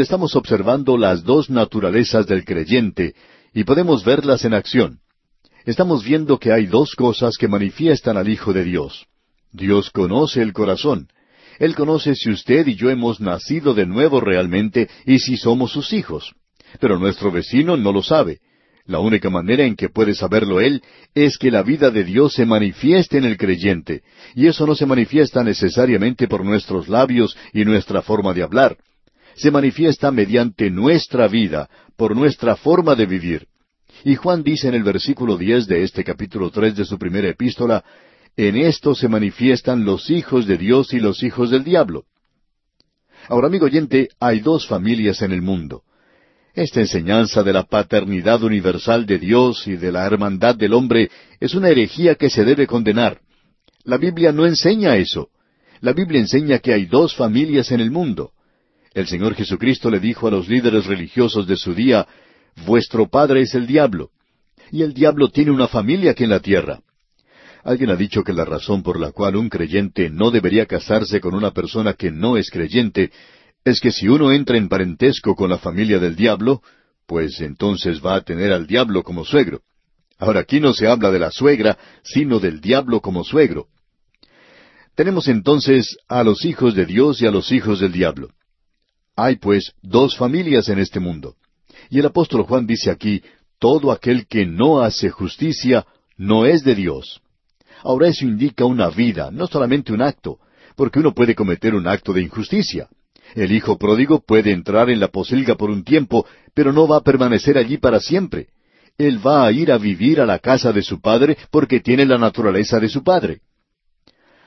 estamos observando las dos naturalezas del creyente y podemos verlas en acción. Estamos viendo que hay dos cosas que manifiestan al Hijo de Dios. Dios conoce el corazón. Él conoce si usted y yo hemos nacido de nuevo realmente y si somos sus hijos. Pero nuestro vecino no lo sabe. La única manera en que puede saberlo él es que la vida de Dios se manifieste en el creyente, y eso no se manifiesta necesariamente por nuestros labios y nuestra forma de hablar. Se manifiesta mediante nuestra vida, por nuestra forma de vivir. Y Juan dice en el versículo diez de este capítulo tres de su primera epístola, En esto se manifiestan los hijos de Dios y los hijos del diablo. Ahora, amigo oyente, hay dos familias en el mundo. Esta enseñanza de la paternidad universal de Dios y de la hermandad del hombre es una herejía que se debe condenar. La Biblia no enseña eso. La Biblia enseña que hay dos familias en el mundo. El Señor Jesucristo le dijo a los líderes religiosos de su día, Vuestro padre es el diablo, y el diablo tiene una familia aquí en la tierra. Alguien ha dicho que la razón por la cual un creyente no debería casarse con una persona que no es creyente es que si uno entra en parentesco con la familia del diablo, pues entonces va a tener al diablo como suegro. Ahora aquí no se habla de la suegra, sino del diablo como suegro. Tenemos entonces a los hijos de Dios y a los hijos del diablo. Hay pues dos familias en este mundo. Y el apóstol Juan dice aquí, todo aquel que no hace justicia no es de Dios. Ahora eso indica una vida, no solamente un acto, porque uno puede cometer un acto de injusticia. El hijo pródigo puede entrar en la posilga por un tiempo, pero no va a permanecer allí para siempre. Él va a ir a vivir a la casa de su padre porque tiene la naturaleza de su padre.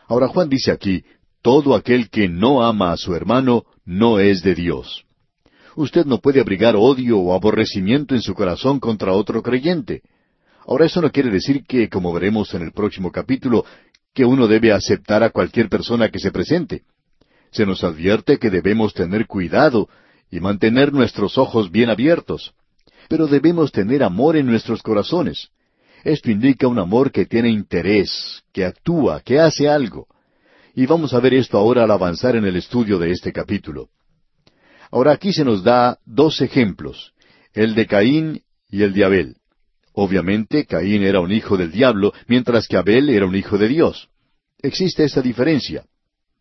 Ahora Juan dice aquí, todo aquel que no ama a su hermano no es de Dios. Usted no puede abrigar odio o aborrecimiento en su corazón contra otro creyente. Ahora eso no quiere decir que, como veremos en el próximo capítulo, que uno debe aceptar a cualquier persona que se presente se nos advierte que debemos tener cuidado y mantener nuestros ojos bien abiertos. Pero debemos tener amor en nuestros corazones. Esto indica un amor que tiene interés, que actúa, que hace algo. Y vamos a ver esto ahora al avanzar en el estudio de este capítulo. Ahora aquí se nos da dos ejemplos, el de Caín y el de Abel. Obviamente Caín era un hijo del diablo, mientras que Abel era un hijo de Dios. Existe esa diferencia.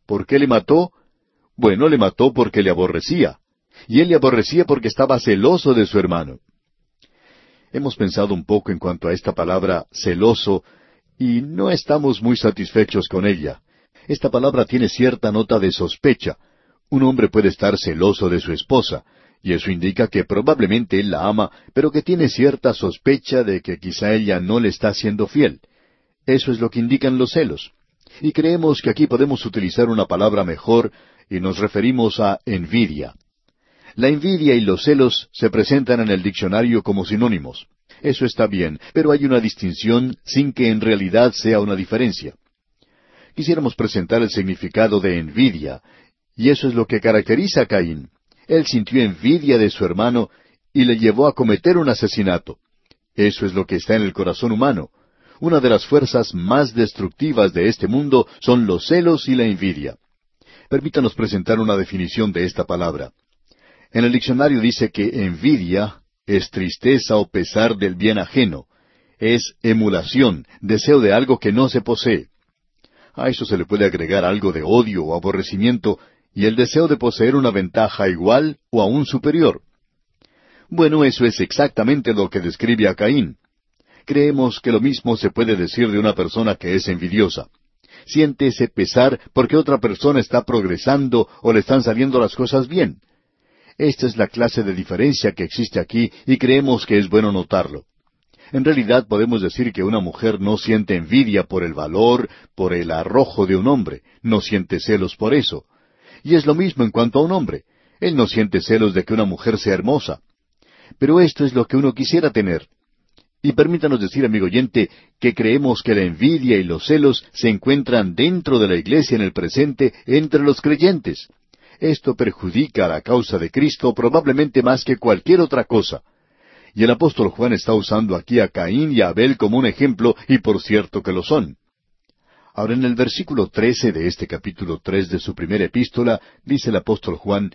¿Por qué le mató? Bueno, le mató porque le aborrecía. Y él le aborrecía porque estaba celoso de su hermano. Hemos pensado un poco en cuanto a esta palabra celoso y no estamos muy satisfechos con ella. Esta palabra tiene cierta nota de sospecha. Un hombre puede estar celoso de su esposa, y eso indica que probablemente él la ama, pero que tiene cierta sospecha de que quizá ella no le está siendo fiel. Eso es lo que indican los celos. Y creemos que aquí podemos utilizar una palabra mejor y nos referimos a envidia. La envidia y los celos se presentan en el diccionario como sinónimos. Eso está bien, pero hay una distinción sin que en realidad sea una diferencia. Quisiéramos presentar el significado de envidia, y eso es lo que caracteriza a Caín. Él sintió envidia de su hermano y le llevó a cometer un asesinato. Eso es lo que está en el corazón humano. Una de las fuerzas más destructivas de este mundo son los celos y la envidia. Permítanos presentar una definición de esta palabra. En el diccionario dice que envidia es tristeza o pesar del bien ajeno, es emulación, deseo de algo que no se posee. A eso se le puede agregar algo de odio o aborrecimiento y el deseo de poseer una ventaja igual o aún superior. Bueno, eso es exactamente lo que describe a Caín. Creemos que lo mismo se puede decir de una persona que es envidiosa siente ese pesar porque otra persona está progresando o le están saliendo las cosas bien. Esta es la clase de diferencia que existe aquí y creemos que es bueno notarlo. En realidad podemos decir que una mujer no siente envidia por el valor, por el arrojo de un hombre, no siente celos por eso. Y es lo mismo en cuanto a un hombre. Él no siente celos de que una mujer sea hermosa. Pero esto es lo que uno quisiera tener. Y permítanos decir, amigo oyente, que creemos que la envidia y los celos se encuentran dentro de la iglesia en el presente entre los creyentes. Esto perjudica a la causa de Cristo probablemente más que cualquier otra cosa. Y el apóstol Juan está usando aquí a Caín y a Abel como un ejemplo, y por cierto que lo son. Ahora en el versículo trece de este capítulo tres de su primera epístola, dice el apóstol Juan,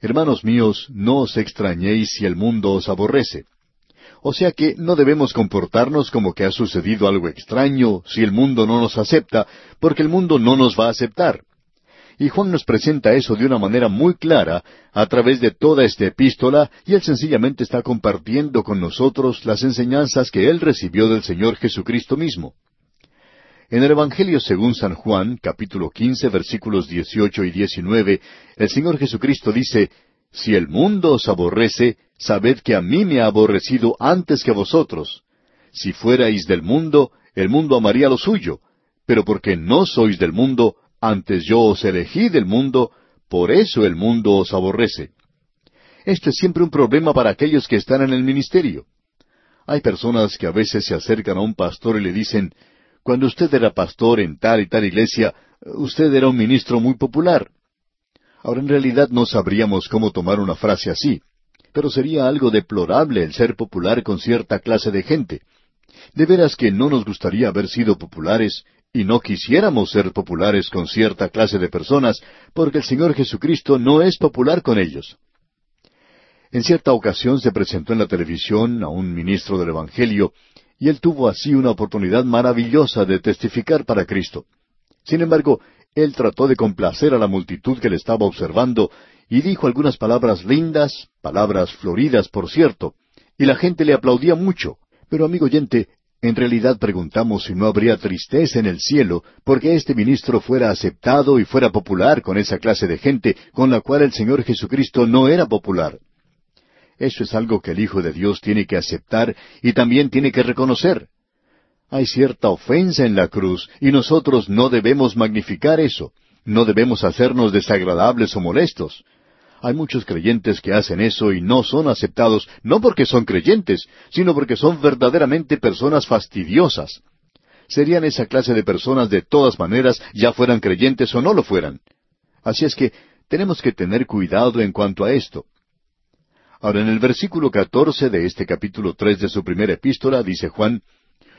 Hermanos míos, no os extrañéis si el mundo os aborrece. O sea que no debemos comportarnos como que ha sucedido algo extraño si el mundo no nos acepta, porque el mundo no nos va a aceptar. Y Juan nos presenta eso de una manera muy clara a través de toda esta epístola, y él sencillamente está compartiendo con nosotros las enseñanzas que él recibió del Señor Jesucristo mismo. En el Evangelio según San Juan, capítulo quince, versículos dieciocho y diecinueve, el Señor Jesucristo dice, Si el mundo os aborrece, sabed que a mí me ha aborrecido antes que a vosotros. Si fuerais del mundo, el mundo amaría lo suyo, pero porque no sois del mundo, antes yo os elegí del mundo, por eso el mundo os aborrece. Este es siempre un problema para aquellos que están en el ministerio. Hay personas que a veces se acercan a un pastor y le dicen, cuando usted era pastor en tal y tal iglesia, usted era un ministro muy popular. Ahora en realidad no sabríamos cómo tomar una frase así, pero sería algo deplorable el ser popular con cierta clase de gente. De veras que no nos gustaría haber sido populares y no quisiéramos ser populares con cierta clase de personas, porque el Señor Jesucristo no es popular con ellos. En cierta ocasión se presentó en la televisión a un ministro del Evangelio y él tuvo así una oportunidad maravillosa de testificar para Cristo. Sin embargo, él trató de complacer a la multitud que le estaba observando y dijo algunas palabras lindas, palabras floridas, por cierto, y la gente le aplaudía mucho. Pero, amigo oyente, en realidad preguntamos si no habría tristeza en el cielo porque este ministro fuera aceptado y fuera popular con esa clase de gente con la cual el Señor Jesucristo no era popular. Eso es algo que el Hijo de Dios tiene que aceptar y también tiene que reconocer. Hay cierta ofensa en la cruz y nosotros no debemos magnificar eso. No debemos hacernos desagradables o molestos. Hay muchos creyentes que hacen eso y no son aceptados, no porque son creyentes, sino porque son verdaderamente personas fastidiosas. Serían esa clase de personas de todas maneras, ya fueran creyentes o no lo fueran. Así es que tenemos que tener cuidado en cuanto a esto. Ahora, en el versículo catorce de este capítulo tres de su primera epístola, dice Juan,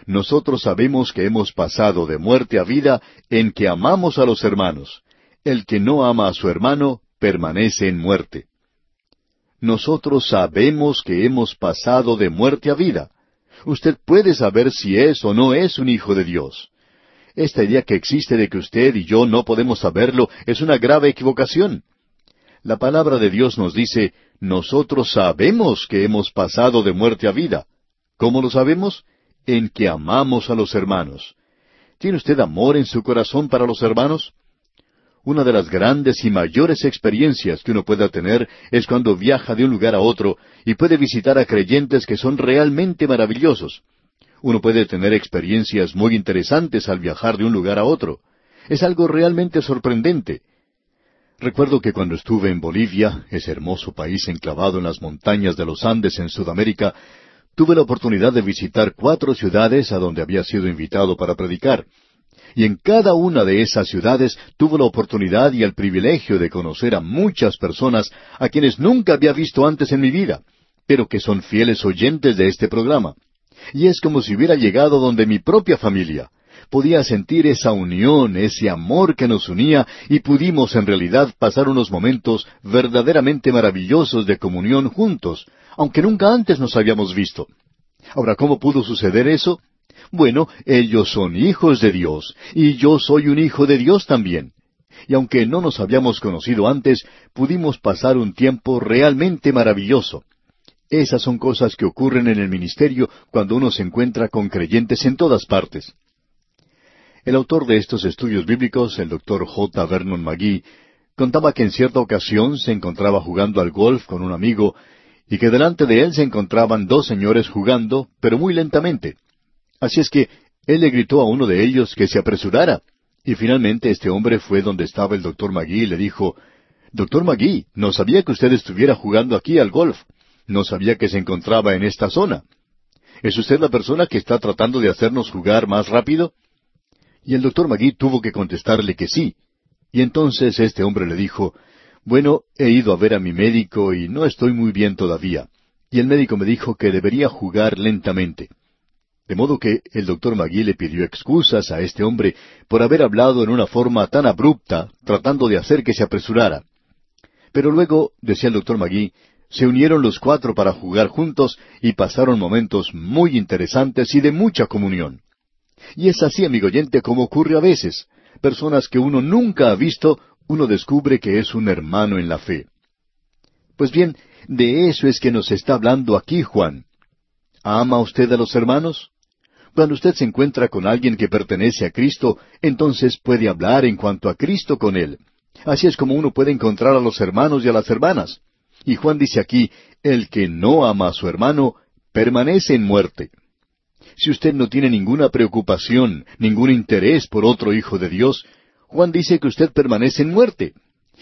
Nosotros sabemos que hemos pasado de muerte a vida en que amamos a los hermanos. El que no ama a su hermano permanece en muerte. Nosotros sabemos que hemos pasado de muerte a vida. Usted puede saber si es o no es un hijo de Dios. Esta idea que existe de que usted y yo no podemos saberlo es una grave equivocación. La palabra de Dios nos dice, nosotros sabemos que hemos pasado de muerte a vida. ¿Cómo lo sabemos? En que amamos a los hermanos. ¿Tiene usted amor en su corazón para los hermanos? Una de las grandes y mayores experiencias que uno pueda tener es cuando viaja de un lugar a otro y puede visitar a creyentes que son realmente maravillosos. Uno puede tener experiencias muy interesantes al viajar de un lugar a otro. Es algo realmente sorprendente. Recuerdo que cuando estuve en Bolivia, ese hermoso país enclavado en las montañas de los Andes en Sudamérica, tuve la oportunidad de visitar cuatro ciudades a donde había sido invitado para predicar. Y en cada una de esas ciudades tuve la oportunidad y el privilegio de conocer a muchas personas a quienes nunca había visto antes en mi vida, pero que son fieles oyentes de este programa. Y es como si hubiera llegado donde mi propia familia podía sentir esa unión, ese amor que nos unía y pudimos en realidad pasar unos momentos verdaderamente maravillosos de comunión juntos, aunque nunca antes nos habíamos visto. Ahora, ¿cómo pudo suceder eso? Bueno, ellos son hijos de Dios, y yo soy un hijo de Dios también. Y aunque no nos habíamos conocido antes, pudimos pasar un tiempo realmente maravilloso. Esas son cosas que ocurren en el ministerio cuando uno se encuentra con creyentes en todas partes. El autor de estos estudios bíblicos, el doctor J. Vernon McGee, contaba que en cierta ocasión se encontraba jugando al golf con un amigo y que delante de él se encontraban dos señores jugando, pero muy lentamente. Así es que él le gritó a uno de ellos que se apresurara. Y finalmente este hombre fue donde estaba el doctor Magui y le dijo, Doctor Magui, no sabía que usted estuviera jugando aquí al golf. No sabía que se encontraba en esta zona. ¿Es usted la persona que está tratando de hacernos jugar más rápido? Y el doctor Magui tuvo que contestarle que sí. Y entonces este hombre le dijo, Bueno, he ido a ver a mi médico y no estoy muy bien todavía. Y el médico me dijo que debería jugar lentamente. De modo que el doctor Magui le pidió excusas a este hombre por haber hablado en una forma tan abrupta, tratando de hacer que se apresurara. Pero luego, decía el doctor Magui, se unieron los cuatro para jugar juntos y pasaron momentos muy interesantes y de mucha comunión. Y es así, amigo oyente, como ocurre a veces. Personas que uno nunca ha visto, uno descubre que es un hermano en la fe. Pues bien, de eso es que nos está hablando aquí Juan. ¿Ama usted a los hermanos? Cuando usted se encuentra con alguien que pertenece a Cristo, entonces puede hablar en cuanto a Cristo con él. Así es como uno puede encontrar a los hermanos y a las hermanas. Y Juan dice aquí, el que no ama a su hermano, permanece en muerte. Si usted no tiene ninguna preocupación, ningún interés por otro hijo de Dios, Juan dice que usted permanece en muerte.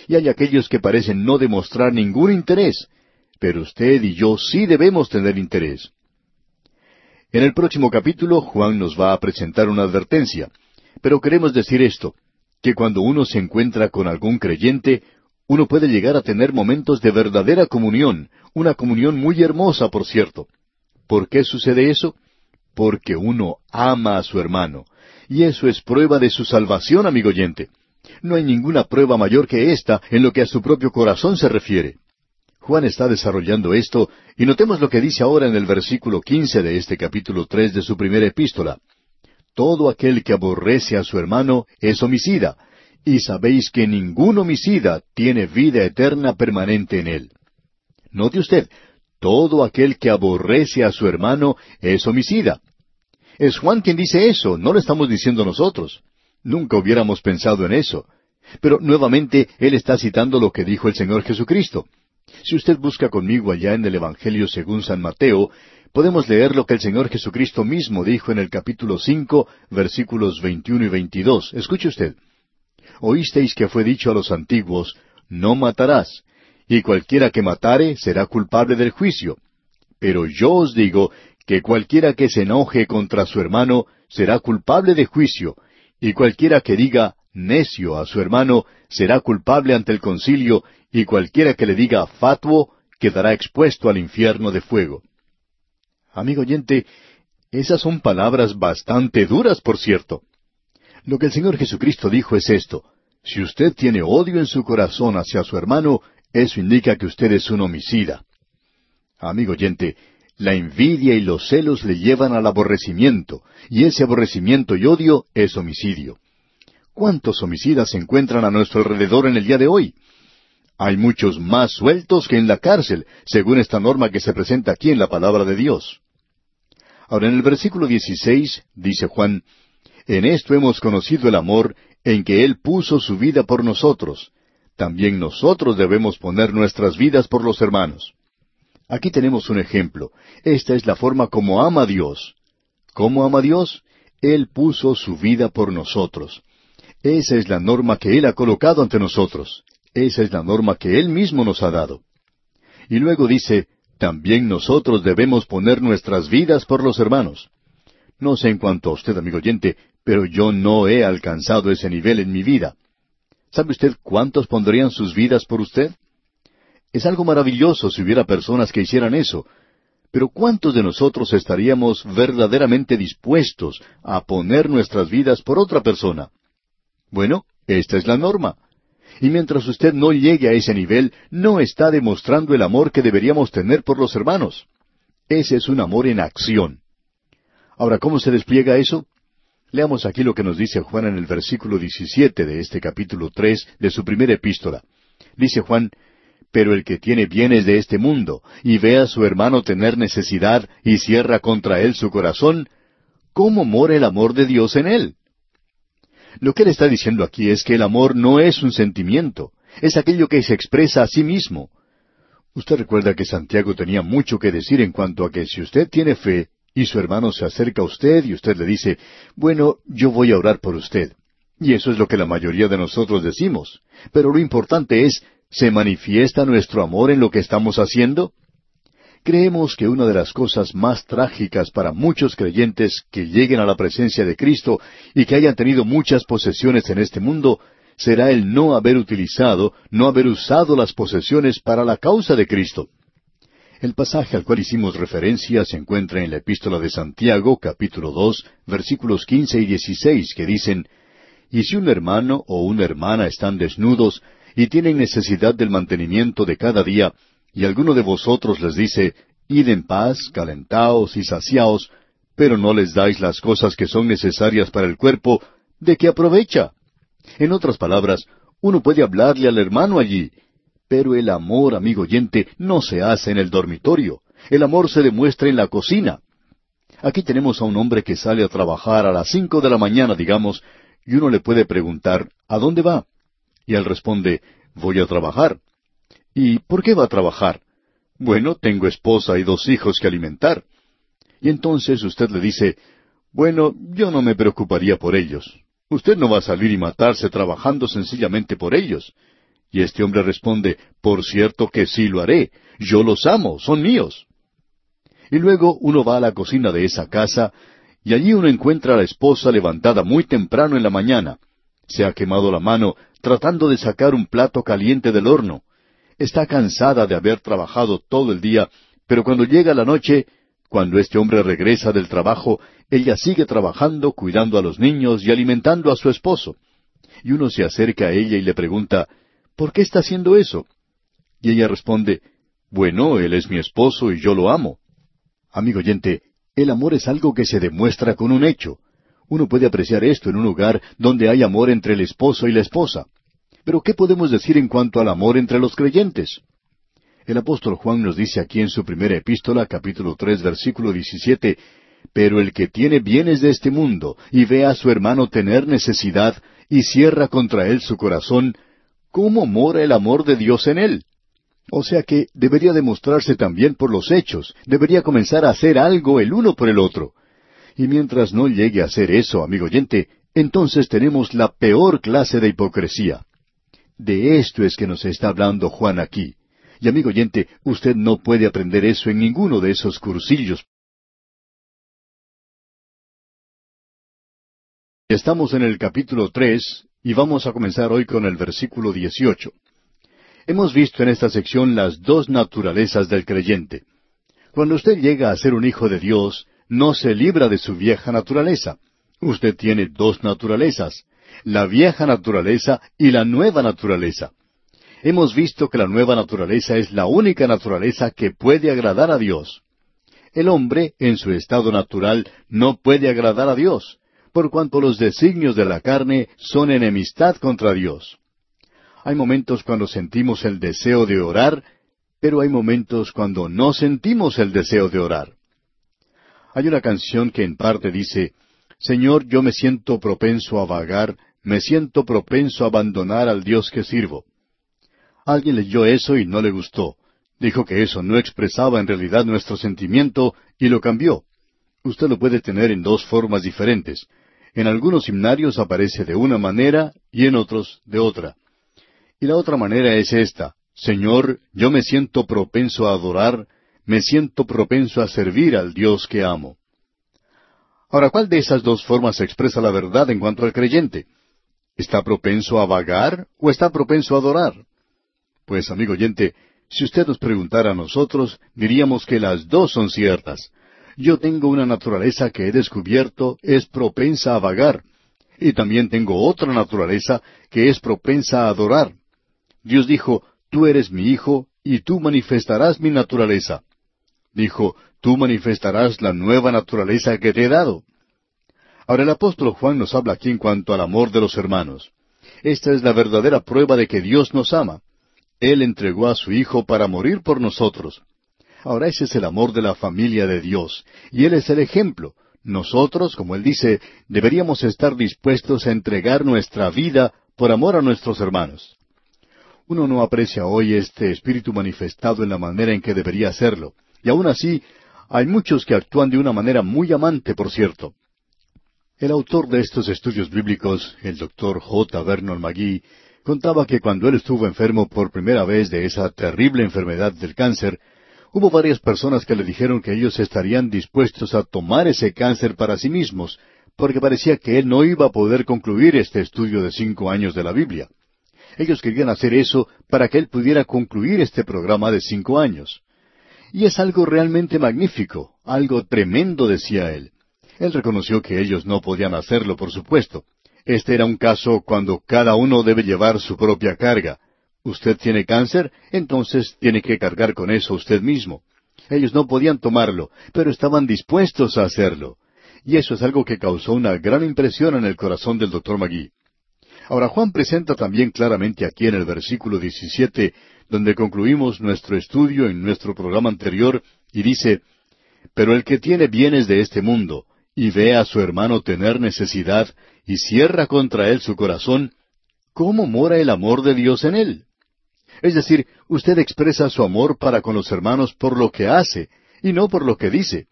Y hay aquellos que parecen no demostrar ningún interés, pero usted y yo sí debemos tener interés. En el próximo capítulo Juan nos va a presentar una advertencia, pero queremos decir esto, que cuando uno se encuentra con algún creyente, uno puede llegar a tener momentos de verdadera comunión, una comunión muy hermosa, por cierto. ¿Por qué sucede eso? Porque uno ama a su hermano. Y eso es prueba de su salvación, amigo oyente. No hay ninguna prueba mayor que esta en lo que a su propio corazón se refiere. Juan está desarrollando esto, y notemos lo que dice ahora en el versículo quince de este capítulo tres de su primera epístola. Todo aquel que aborrece a su hermano es homicida, y sabéis que ningún homicida tiene vida eterna permanente en él. Note usted, todo aquel que aborrece a su hermano es homicida. Es Juan quien dice eso, no lo estamos diciendo nosotros. Nunca hubiéramos pensado en eso. Pero nuevamente él está citando lo que dijo el Señor Jesucristo. Si usted busca conmigo allá en el Evangelio según San Mateo, podemos leer lo que el Señor Jesucristo mismo dijo en el capítulo cinco, versículos veintiuno y veintidós. Escuche usted oísteis que fue dicho a los antiguos, no matarás, y cualquiera que matare será culpable del juicio. Pero yo os digo que cualquiera que se enoje contra su hermano será culpable de juicio, y cualquiera que diga necio a su hermano será culpable ante el concilio, y cualquiera que le diga fatuo quedará expuesto al infierno de fuego. Amigo oyente, esas son palabras bastante duras, por cierto. Lo que el Señor Jesucristo dijo es esto. Si usted tiene odio en su corazón hacia su hermano, eso indica que usted es un homicida. Amigo oyente, la envidia y los celos le llevan al aborrecimiento, y ese aborrecimiento y odio es homicidio. ¿Cuántos homicidas se encuentran a nuestro alrededor en el día de hoy? Hay muchos más sueltos que en la cárcel, según esta norma que se presenta aquí en la palabra de Dios. Ahora en el versículo 16 dice Juan, en esto hemos conocido el amor en que Él puso su vida por nosotros. También nosotros debemos poner nuestras vidas por los hermanos. Aquí tenemos un ejemplo. Esta es la forma como ama Dios. ¿Cómo ama Dios? Él puso su vida por nosotros. Esa es la norma que Él ha colocado ante nosotros. Esa es la norma que Él mismo nos ha dado. Y luego dice, también nosotros debemos poner nuestras vidas por los hermanos. No sé en cuanto a usted, amigo oyente, pero yo no he alcanzado ese nivel en mi vida. ¿Sabe usted cuántos pondrían sus vidas por usted? Es algo maravilloso si hubiera personas que hicieran eso, pero ¿cuántos de nosotros estaríamos verdaderamente dispuestos a poner nuestras vidas por otra persona? Bueno, esta es la norma. Y mientras usted no llegue a ese nivel, no está demostrando el amor que deberíamos tener por los hermanos. Ese es un amor en acción. Ahora, ¿cómo se despliega eso? Leamos aquí lo que nos dice Juan en el versículo 17 de este capítulo tres de su primera epístola. Dice Juan, Pero el que tiene bienes de este mundo y ve a su hermano tener necesidad y cierra contra él su corazón, ¿cómo mora el amor de Dios en él? Lo que él está diciendo aquí es que el amor no es un sentimiento, es aquello que se expresa a sí mismo. Usted recuerda que Santiago tenía mucho que decir en cuanto a que si usted tiene fe y su hermano se acerca a usted y usted le dice, bueno, yo voy a orar por usted. Y eso es lo que la mayoría de nosotros decimos. Pero lo importante es, ¿se manifiesta nuestro amor en lo que estamos haciendo? Creemos que una de las cosas más trágicas para muchos creyentes que lleguen a la presencia de Cristo y que hayan tenido muchas posesiones en este mundo será el no haber utilizado, no haber usado las posesiones para la causa de Cristo. El pasaje al cual hicimos referencia se encuentra en la epístola de Santiago, capítulo dos, versículos quince y dieciséis, que dicen, Y si un hermano o una hermana están desnudos, y tienen necesidad del mantenimiento de cada día, y alguno de vosotros les dice, Id en paz, calentaos y saciaos, pero no les dais las cosas que son necesarias para el cuerpo, ¿de qué aprovecha? En otras palabras, uno puede hablarle al hermano allí, pero el amor, amigo oyente, no se hace en el dormitorio. El amor se demuestra en la cocina. Aquí tenemos a un hombre que sale a trabajar a las cinco de la mañana, digamos, y uno le puede preguntar, ¿a dónde va? Y él responde, voy a trabajar. ¿Y por qué va a trabajar? Bueno, tengo esposa y dos hijos que alimentar. Y entonces usted le dice, bueno, yo no me preocuparía por ellos. Usted no va a salir y matarse trabajando sencillamente por ellos. Y este hombre responde, por cierto que sí lo haré. Yo los amo, son míos. Y luego uno va a la cocina de esa casa, y allí uno encuentra a la esposa levantada muy temprano en la mañana. Se ha quemado la mano tratando de sacar un plato caliente del horno. Está cansada de haber trabajado todo el día, pero cuando llega la noche, cuando este hombre regresa del trabajo, ella sigue trabajando, cuidando a los niños y alimentando a su esposo. Y uno se acerca a ella y le pregunta, ¿por qué está haciendo eso? Y ella responde, bueno, él es mi esposo y yo lo amo. Amigo oyente, el amor es algo que se demuestra con un hecho. Uno puede apreciar esto en un lugar donde hay amor entre el esposo y la esposa. Pero ¿qué podemos decir en cuanto al amor entre los creyentes? El apóstol Juan nos dice aquí en su primera epístola, capítulo tres, versículo diecisiete, Pero el que tiene bienes de este mundo y ve a su hermano tener necesidad y cierra contra él su corazón, ¿cómo mora el amor de Dios en él? O sea que debería demostrarse también por los hechos, debería comenzar a hacer algo el uno por el otro. Y mientras no llegue a hacer eso, amigo oyente, entonces tenemos la peor clase de hipocresía. De esto es que nos está hablando Juan aquí. Y amigo oyente, usted no puede aprender eso en ninguno de esos cursillos. Estamos en el capítulo tres y vamos a comenzar hoy con el versículo dieciocho. Hemos visto en esta sección las dos naturalezas del creyente. Cuando usted llega a ser un hijo de Dios, no se libra de su vieja naturaleza. Usted tiene dos naturalezas, la vieja naturaleza y la nueva naturaleza. Hemos visto que la nueva naturaleza es la única naturaleza que puede agradar a Dios. El hombre, en su estado natural, no puede agradar a Dios, por cuanto los designios de la carne son enemistad contra Dios. Hay momentos cuando sentimos el deseo de orar, pero hay momentos cuando no sentimos el deseo de orar. Hay una canción que en parte dice, Señor, yo me siento propenso a vagar, me siento propenso a abandonar al Dios que sirvo. Alguien leyó eso y no le gustó. Dijo que eso no expresaba en realidad nuestro sentimiento y lo cambió. Usted lo puede tener en dos formas diferentes. En algunos himnarios aparece de una manera y en otros de otra. Y la otra manera es esta. Señor, yo me siento propenso a adorar, me siento propenso a servir al Dios que amo. Ahora, ¿cuál de esas dos formas expresa la verdad en cuanto al creyente? ¿Está propenso a vagar o está propenso a adorar? Pues, amigo oyente, si usted nos preguntara a nosotros, diríamos que las dos son ciertas. Yo tengo una naturaleza que he descubierto es propensa a vagar, y también tengo otra naturaleza que es propensa a adorar. Dios dijo, Tú eres mi hijo, y tú manifestarás mi naturaleza. Dijo, Tú manifestarás la nueva naturaleza que te he dado. Ahora el apóstol Juan nos habla aquí en cuanto al amor de los hermanos. Esta es la verdadera prueba de que Dios nos ama. Él entregó a su Hijo para morir por nosotros. Ahora ese es el amor de la familia de Dios, y Él es el ejemplo. Nosotros, como Él dice, deberíamos estar dispuestos a entregar nuestra vida por amor a nuestros hermanos. Uno no aprecia hoy este espíritu manifestado en la manera en que debería hacerlo, y aún así hay muchos que actúan de una manera muy amante, por cierto. El autor de estos estudios bíblicos, el doctor J. Vernon McGee, contaba que cuando él estuvo enfermo por primera vez de esa terrible enfermedad del cáncer, hubo varias personas que le dijeron que ellos estarían dispuestos a tomar ese cáncer para sí mismos, porque parecía que él no iba a poder concluir este estudio de cinco años de la Biblia. Ellos querían hacer eso para que él pudiera concluir este programa de cinco años. Y es algo realmente magnífico, algo tremendo, decía él. Él reconoció que ellos no podían hacerlo, por supuesto, este era un caso cuando cada uno debe llevar su propia carga, Usted tiene cáncer, entonces tiene que cargar con eso usted mismo. Ellos no podían tomarlo, pero estaban dispuestos a hacerlo. Y eso es algo que causó una gran impresión en el corazón del doctor Magui. Ahora Juan presenta también claramente aquí en el versículo 17, donde concluimos nuestro estudio en nuestro programa anterior, y dice, Pero el que tiene bienes de este mundo, y ve a su hermano tener necesidad, y cierra contra él su corazón, ¿cómo mora el amor de Dios en él? Es decir, usted expresa su amor para con los hermanos por lo que hace, y no por lo que dice.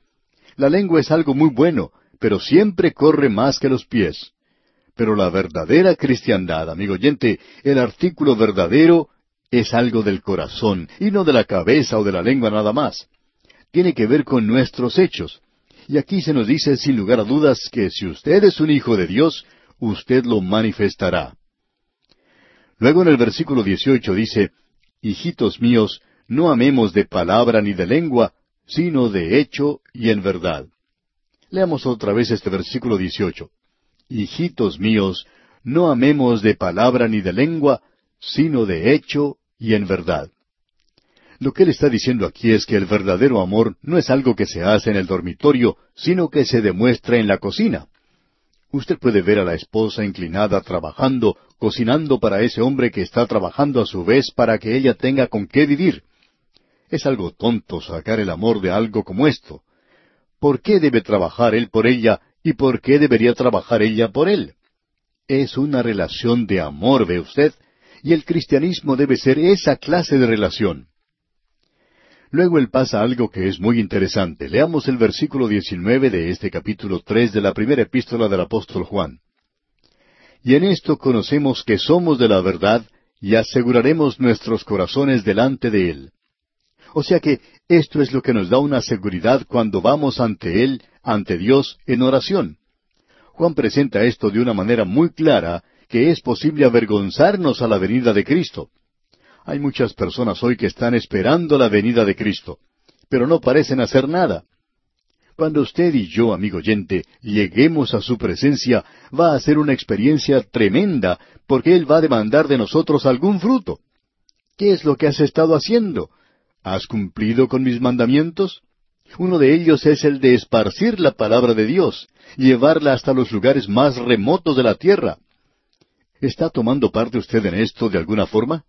La lengua es algo muy bueno, pero siempre corre más que los pies. Pero la verdadera cristiandad, amigo oyente, el artículo verdadero es algo del corazón y no de la cabeza o de la lengua nada más. Tiene que ver con nuestros hechos. Y aquí se nos dice sin lugar a dudas que si usted es un hijo de Dios, usted lo manifestará. Luego en el versículo 18 dice, Hijitos míos, no amemos de palabra ni de lengua, sino de hecho y en verdad. Leamos otra vez este versículo 18. Hijitos míos, no amemos de palabra ni de lengua, sino de hecho y en verdad. Lo que él está diciendo aquí es que el verdadero amor no es algo que se hace en el dormitorio, sino que se demuestra en la cocina. Usted puede ver a la esposa inclinada trabajando, cocinando para ese hombre que está trabajando a su vez para que ella tenga con qué vivir. Es algo tonto sacar el amor de algo como esto. ¿Por qué debe trabajar él por ella y por qué debería trabajar ella por él? Es una relación de amor, ve usted, y el cristianismo debe ser esa clase de relación. Luego él pasa algo que es muy interesante. Leamos el versículo 19 de este capítulo 3 de la primera epístola del apóstol Juan. Y en esto conocemos que somos de la verdad y aseguraremos nuestros corazones delante de Él. O sea que esto es lo que nos da una seguridad cuando vamos ante Él, ante Dios, en oración. Juan presenta esto de una manera muy clara, que es posible avergonzarnos a la venida de Cristo. Hay muchas personas hoy que están esperando la venida de Cristo, pero no parecen hacer nada. Cuando usted y yo, amigo oyente, lleguemos a su presencia, va a ser una experiencia tremenda, porque Él va a demandar de nosotros algún fruto. ¿Qué es lo que has estado haciendo? ¿Has cumplido con mis mandamientos? Uno de ellos es el de esparcir la palabra de Dios, llevarla hasta los lugares más remotos de la tierra. ¿Está tomando parte usted en esto de alguna forma?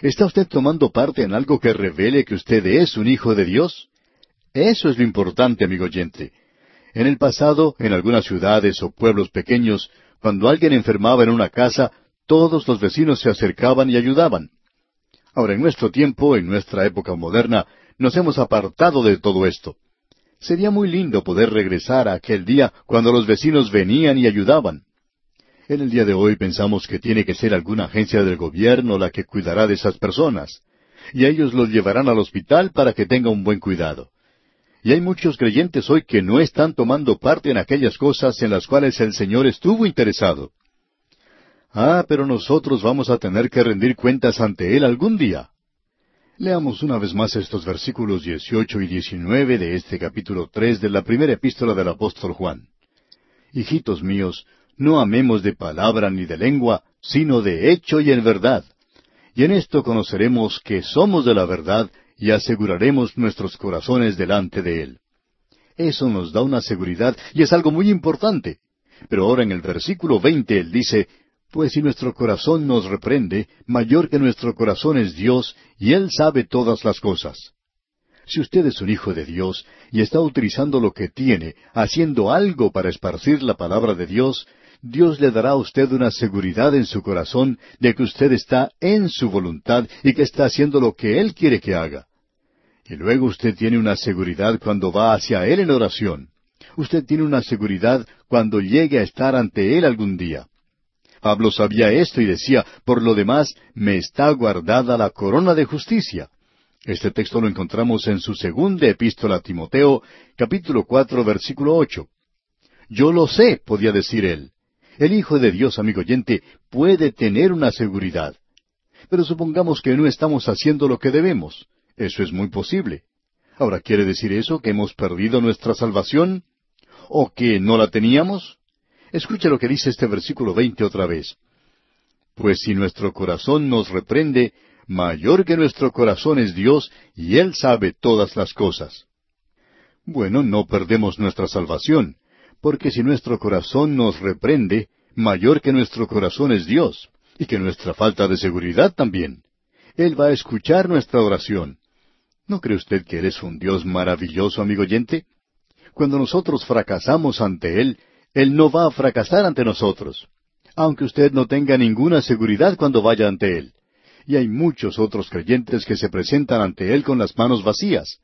¿Está usted tomando parte en algo que revele que usted es un hijo de Dios? Eso es lo importante, amigo oyente. En el pasado, en algunas ciudades o pueblos pequeños, cuando alguien enfermaba en una casa, todos los vecinos se acercaban y ayudaban. Ahora, en nuestro tiempo, en nuestra época moderna, nos hemos apartado de todo esto. Sería muy lindo poder regresar a aquel día cuando los vecinos venían y ayudaban. En el día de hoy pensamos que tiene que ser alguna agencia del gobierno la que cuidará de esas personas, y ellos los llevarán al hospital para que tenga un buen cuidado. Y hay muchos creyentes hoy que no están tomando parte en aquellas cosas en las cuales el Señor estuvo interesado. Ah, pero nosotros vamos a tener que rendir cuentas ante Él algún día. Leamos una vez más estos versículos 18 y 19 de este capítulo 3 de la primera epístola del apóstol Juan. Hijitos míos, no amemos de palabra ni de lengua, sino de hecho y en verdad. Y en esto conoceremos que somos de la verdad y aseguraremos nuestros corazones delante de Él. Eso nos da una seguridad y es algo muy importante. Pero ahora en el versículo 20 Él dice, pues si nuestro corazón nos reprende, mayor que nuestro corazón es Dios, y Él sabe todas las cosas. Si usted es un hijo de Dios y está utilizando lo que tiene, haciendo algo para esparcir la palabra de Dios, Dios le dará a usted una seguridad en su corazón de que usted está en su voluntad y que está haciendo lo que Él quiere que haga. Y luego usted tiene una seguridad cuando va hacia Él en oración. Usted tiene una seguridad cuando llegue a estar ante Él algún día. Pablo sabía esto y decía, por lo demás, me está guardada la corona de justicia. Este texto lo encontramos en su segunda epístola a Timoteo, capítulo cuatro, versículo ocho. Yo lo sé, podía decir él. El Hijo de Dios, amigo oyente, puede tener una seguridad. Pero supongamos que no estamos haciendo lo que debemos. Eso es muy posible. Ahora, ¿quiere decir eso que hemos perdido nuestra salvación? ¿O que no la teníamos? Escuche lo que dice este versículo veinte otra vez. Pues si nuestro corazón nos reprende, mayor que nuestro corazón es Dios, y Él sabe todas las cosas. Bueno, no perdemos nuestra salvación, porque si nuestro corazón nos reprende, mayor que nuestro corazón es Dios, y que nuestra falta de seguridad también. Él va a escuchar nuestra oración. ¿No cree usted que eres un Dios maravilloso, amigo oyente? Cuando nosotros fracasamos ante Él, Él no va a fracasar ante nosotros, aunque usted no tenga ninguna seguridad cuando vaya ante Él. Y hay muchos otros creyentes que se presentan ante Él con las manos vacías.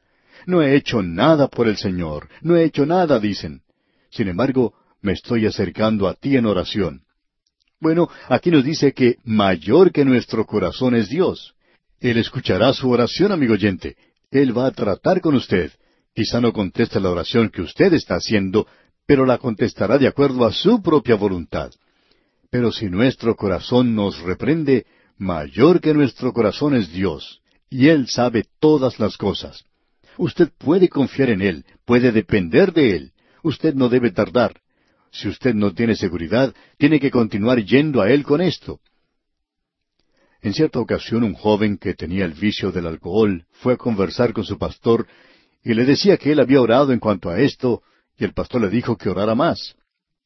No he hecho nada por el Señor, no he hecho nada, dicen. Sin embargo, me estoy acercando a ti en oración. Bueno, aquí nos dice que mayor que nuestro corazón es Dios. Él escuchará su oración, amigo oyente. Él va a tratar con usted. Quizá no conteste la oración que usted está haciendo, pero la contestará de acuerdo a su propia voluntad. Pero si nuestro corazón nos reprende, mayor que nuestro corazón es Dios, y Él sabe todas las cosas. Usted puede confiar en Él, puede depender de Él. Usted no debe tardar. Si usted no tiene seguridad, tiene que continuar yendo a Él con esto. En cierta ocasión un joven que tenía el vicio del alcohol fue a conversar con su pastor y le decía que él había orado en cuanto a esto, y el pastor le dijo que orara más.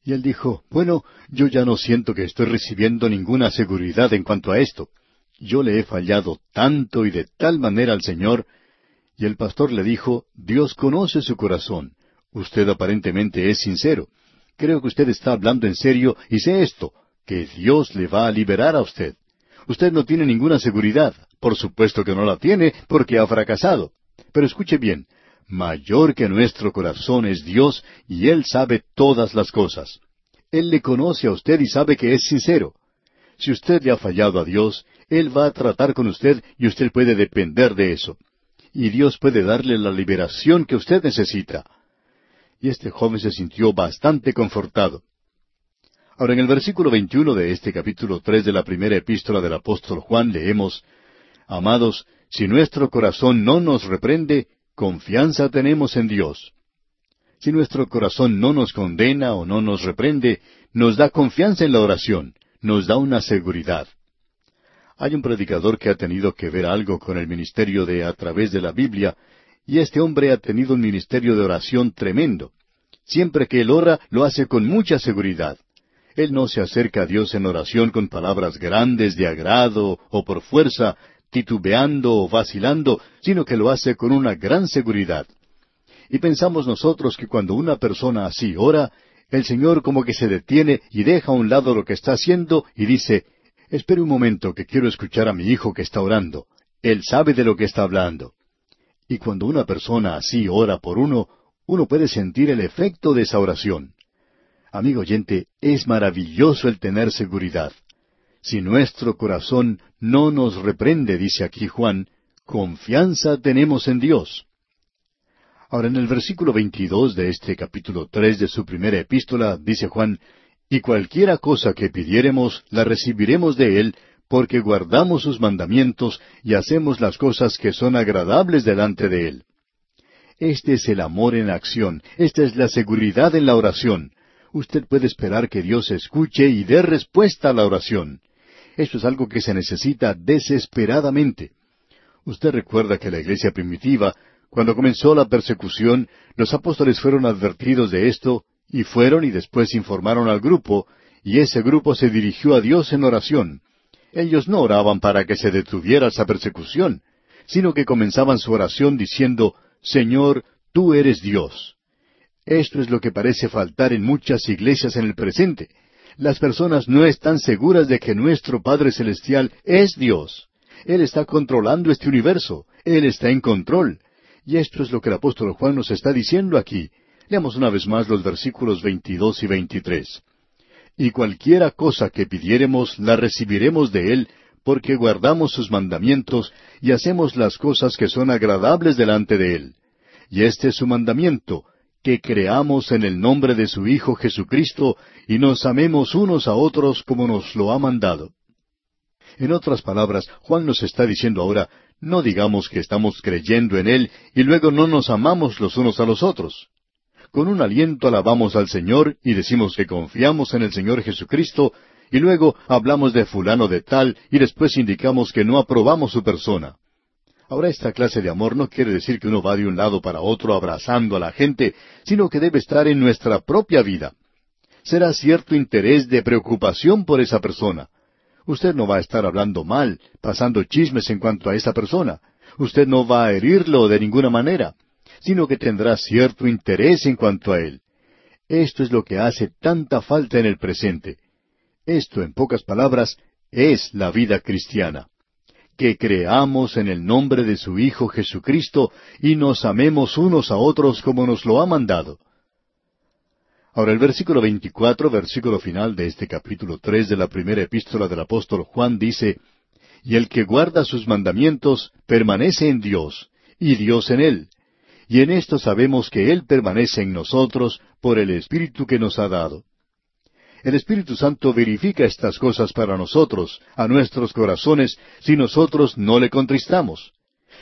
Y él dijo, bueno, yo ya no siento que estoy recibiendo ninguna seguridad en cuanto a esto. Yo le he fallado tanto y de tal manera al Señor. Y el pastor le dijo, Dios conoce su corazón. Usted aparentemente es sincero. Creo que usted está hablando en serio y sé esto, que Dios le va a liberar a usted. Usted no tiene ninguna seguridad. Por supuesto que no la tiene porque ha fracasado. Pero escuche bien, mayor que nuestro corazón es Dios y Él sabe todas las cosas. Él le conoce a usted y sabe que es sincero. Si usted le ha fallado a Dios, Él va a tratar con usted y usted puede depender de eso. Y Dios puede darle la liberación que usted necesita. Y este joven se sintió bastante confortado. Ahora, en el versículo 21 de este capítulo tres de la primera epístola del apóstol Juan leemos, Amados, si nuestro corazón no nos reprende, confianza tenemos en Dios. Si nuestro corazón no nos condena o no nos reprende, nos da confianza en la oración, nos da una seguridad. Hay un predicador que ha tenido que ver algo con el ministerio de a través de la Biblia, y este hombre ha tenido un ministerio de oración tremendo. Siempre que él ora, lo hace con mucha seguridad. Él no se acerca a Dios en oración con palabras grandes de agrado o por fuerza, titubeando o vacilando, sino que lo hace con una gran seguridad. Y pensamos nosotros que cuando una persona así ora, el Señor como que se detiene y deja a un lado lo que está haciendo y dice, espere un momento que quiero escuchar a mi hijo que está orando. Él sabe de lo que está hablando. Y cuando una persona así ora por uno, uno puede sentir el efecto de esa oración. Amigo oyente, es maravilloso el tener seguridad. Si nuestro corazón no nos reprende, dice aquí Juan, confianza tenemos en Dios. Ahora en el versículo 22 de este capítulo 3 de su primera epístola dice Juan, y cualquiera cosa que pidiéremos la recibiremos de Él, porque guardamos sus mandamientos y hacemos las cosas que son agradables delante de Él. Este es el amor en acción, esta es la seguridad en la oración, usted puede esperar que Dios escuche y dé respuesta a la oración. Eso es algo que se necesita desesperadamente. Usted recuerda que la iglesia primitiva, cuando comenzó la persecución, los apóstoles fueron advertidos de esto, y fueron y después informaron al grupo, y ese grupo se dirigió a Dios en oración. Ellos no oraban para que se detuviera esa persecución, sino que comenzaban su oración diciendo, Señor, tú eres Dios. Esto es lo que parece faltar en muchas iglesias en el presente. Las personas no están seguras de que nuestro Padre Celestial es Dios. Él está controlando este universo. Él está en control. Y esto es lo que el apóstol Juan nos está diciendo aquí. Leamos una vez más los versículos 22 y 23. Y cualquiera cosa que pidiéremos la recibiremos de Él, porque guardamos sus mandamientos y hacemos las cosas que son agradables delante de Él. Y este es su mandamiento, que creamos en el nombre de su Hijo Jesucristo y nos amemos unos a otros como nos lo ha mandado. En otras palabras, Juan nos está diciendo ahora, no digamos que estamos creyendo en Él y luego no nos amamos los unos a los otros. Con un aliento alabamos al Señor y decimos que confiamos en el Señor Jesucristo y luego hablamos de fulano de tal y después indicamos que no aprobamos su persona. Ahora esta clase de amor no quiere decir que uno va de un lado para otro abrazando a la gente, sino que debe estar en nuestra propia vida. Será cierto interés de preocupación por esa persona. Usted no va a estar hablando mal, pasando chismes en cuanto a esa persona. Usted no va a herirlo de ninguna manera, sino que tendrá cierto interés en cuanto a él. Esto es lo que hace tanta falta en el presente. Esto, en pocas palabras, es la vida cristiana. Que creamos en el nombre de su Hijo Jesucristo y nos amemos unos a otros como nos lo ha mandado. Ahora el versículo 24, versículo final de este capítulo tres de la primera epístola del apóstol Juan dice, Y el que guarda sus mandamientos permanece en Dios, y Dios en él. Y en esto sabemos que Él permanece en nosotros por el Espíritu que nos ha dado. El Espíritu Santo verifica estas cosas para nosotros, a nuestros corazones, si nosotros no le contristamos.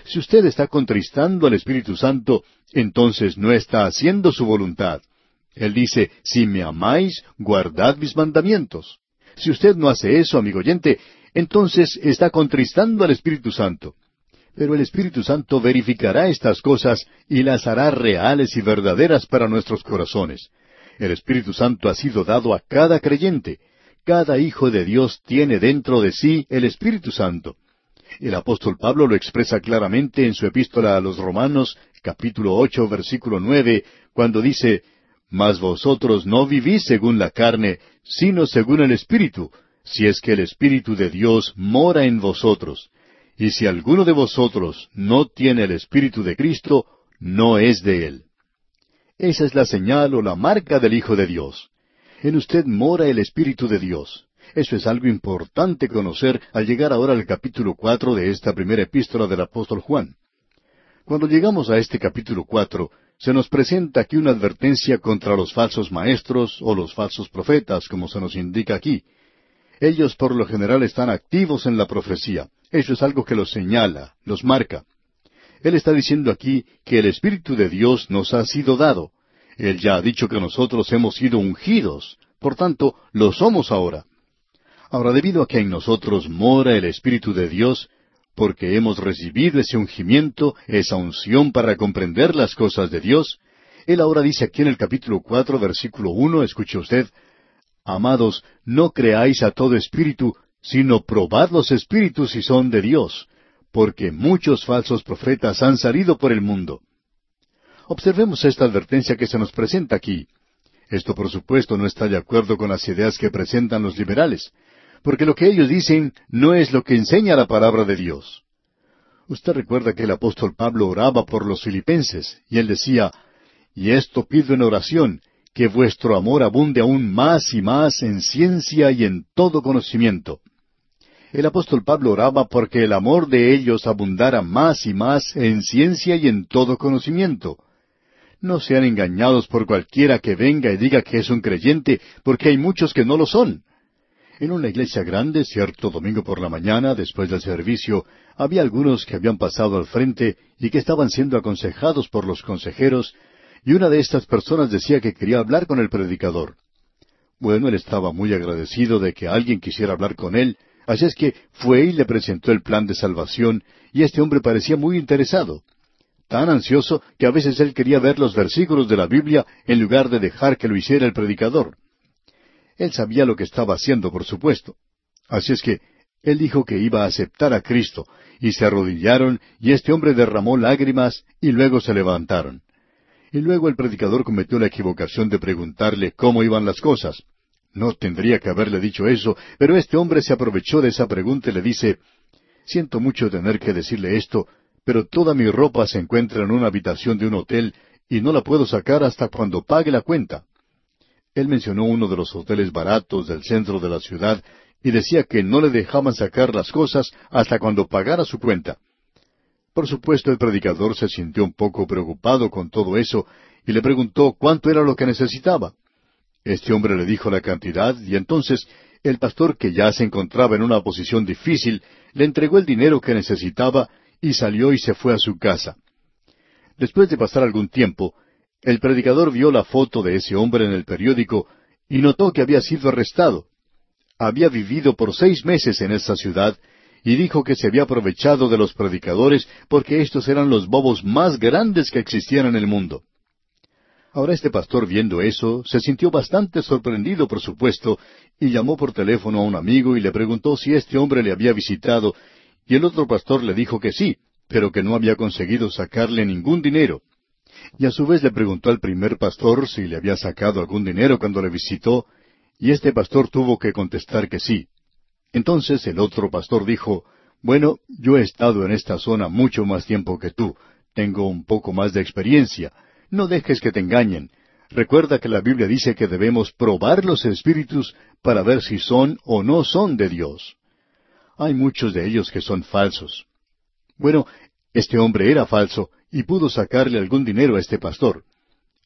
Si usted está contristando al Espíritu Santo, entonces no está haciendo su voluntad. Él dice, si me amáis, guardad mis mandamientos. Si usted no hace eso, amigo oyente, entonces está contristando al Espíritu Santo. Pero el Espíritu Santo verificará estas cosas y las hará reales y verdaderas para nuestros corazones. El Espíritu Santo ha sido dado a cada creyente. Cada hijo de Dios tiene dentro de sí el Espíritu Santo. El apóstol Pablo lo expresa claramente en su epístola a los Romanos, capítulo ocho, versículo nueve, cuando dice Mas vosotros no vivís según la carne, sino según el Espíritu, si es que el Espíritu de Dios mora en vosotros. Y si alguno de vosotros no tiene el Espíritu de Cristo, no es de él. Esa es la señal o la marca del Hijo de Dios. En usted mora el Espíritu de Dios. Eso es algo importante conocer al llegar ahora al capítulo cuatro de esta primera epístola del apóstol Juan. Cuando llegamos a este capítulo cuatro, se nos presenta aquí una advertencia contra los falsos maestros o los falsos profetas, como se nos indica aquí. Ellos por lo general están activos en la profecía. Eso es algo que los señala, los marca. Él está diciendo aquí que el Espíritu de Dios nos ha sido dado. Él ya ha dicho que nosotros hemos sido ungidos, por tanto, lo somos ahora. Ahora, debido a que en nosotros mora el Espíritu de Dios, porque hemos recibido ese ungimiento, esa unción para comprender las cosas de Dios, Él ahora dice aquí en el capítulo cuatro, versículo uno, escuche usted, Amados, no creáis a todo espíritu, sino probad los espíritus si son de Dios, porque muchos falsos profetas han salido por el mundo. Observemos esta advertencia que se nos presenta aquí. Esto, por supuesto, no está de acuerdo con las ideas que presentan los liberales, porque lo que ellos dicen no es lo que enseña la palabra de Dios. Usted recuerda que el apóstol Pablo oraba por los filipenses, y él decía, Y esto pido en oración, que vuestro amor abunde aún más y más en ciencia y en todo conocimiento, el apóstol Pablo oraba porque el amor de ellos abundara más y más en ciencia y en todo conocimiento. No sean engañados por cualquiera que venga y diga que es un creyente, porque hay muchos que no lo son. En una iglesia grande, cierto domingo por la mañana, después del servicio, había algunos que habían pasado al frente y que estaban siendo aconsejados por los consejeros, y una de estas personas decía que quería hablar con el predicador. Bueno, él estaba muy agradecido de que alguien quisiera hablar con él, Así es que fue y le presentó el plan de salvación, y este hombre parecía muy interesado, tan ansioso que a veces él quería ver los versículos de la Biblia en lugar de dejar que lo hiciera el predicador. Él sabía lo que estaba haciendo, por supuesto. Así es que él dijo que iba a aceptar a Cristo, y se arrodillaron, y este hombre derramó lágrimas, y luego se levantaron. Y luego el predicador cometió la equivocación de preguntarle cómo iban las cosas. No tendría que haberle dicho eso, pero este hombre se aprovechó de esa pregunta y le dice, Siento mucho tener que decirle esto, pero toda mi ropa se encuentra en una habitación de un hotel y no la puedo sacar hasta cuando pague la cuenta. Él mencionó uno de los hoteles baratos del centro de la ciudad y decía que no le dejaban sacar las cosas hasta cuando pagara su cuenta. Por supuesto, el predicador se sintió un poco preocupado con todo eso y le preguntó cuánto era lo que necesitaba. Este hombre le dijo la cantidad y entonces el pastor, que ya se encontraba en una posición difícil, le entregó el dinero que necesitaba y salió y se fue a su casa. Después de pasar algún tiempo, el predicador vio la foto de ese hombre en el periódico y notó que había sido arrestado. había vivido por seis meses en esa ciudad y dijo que se había aprovechado de los predicadores porque estos eran los bobos más grandes que existían en el mundo. Ahora este pastor viendo eso se sintió bastante sorprendido, por supuesto, y llamó por teléfono a un amigo y le preguntó si este hombre le había visitado, y el otro pastor le dijo que sí, pero que no había conseguido sacarle ningún dinero. Y a su vez le preguntó al primer pastor si le había sacado algún dinero cuando le visitó, y este pastor tuvo que contestar que sí. Entonces el otro pastor dijo, Bueno, yo he estado en esta zona mucho más tiempo que tú, tengo un poco más de experiencia, no dejes que te engañen. Recuerda que la Biblia dice que debemos probar los espíritus para ver si son o no son de Dios. Hay muchos de ellos que son falsos. Bueno, este hombre era falso y pudo sacarle algún dinero a este pastor.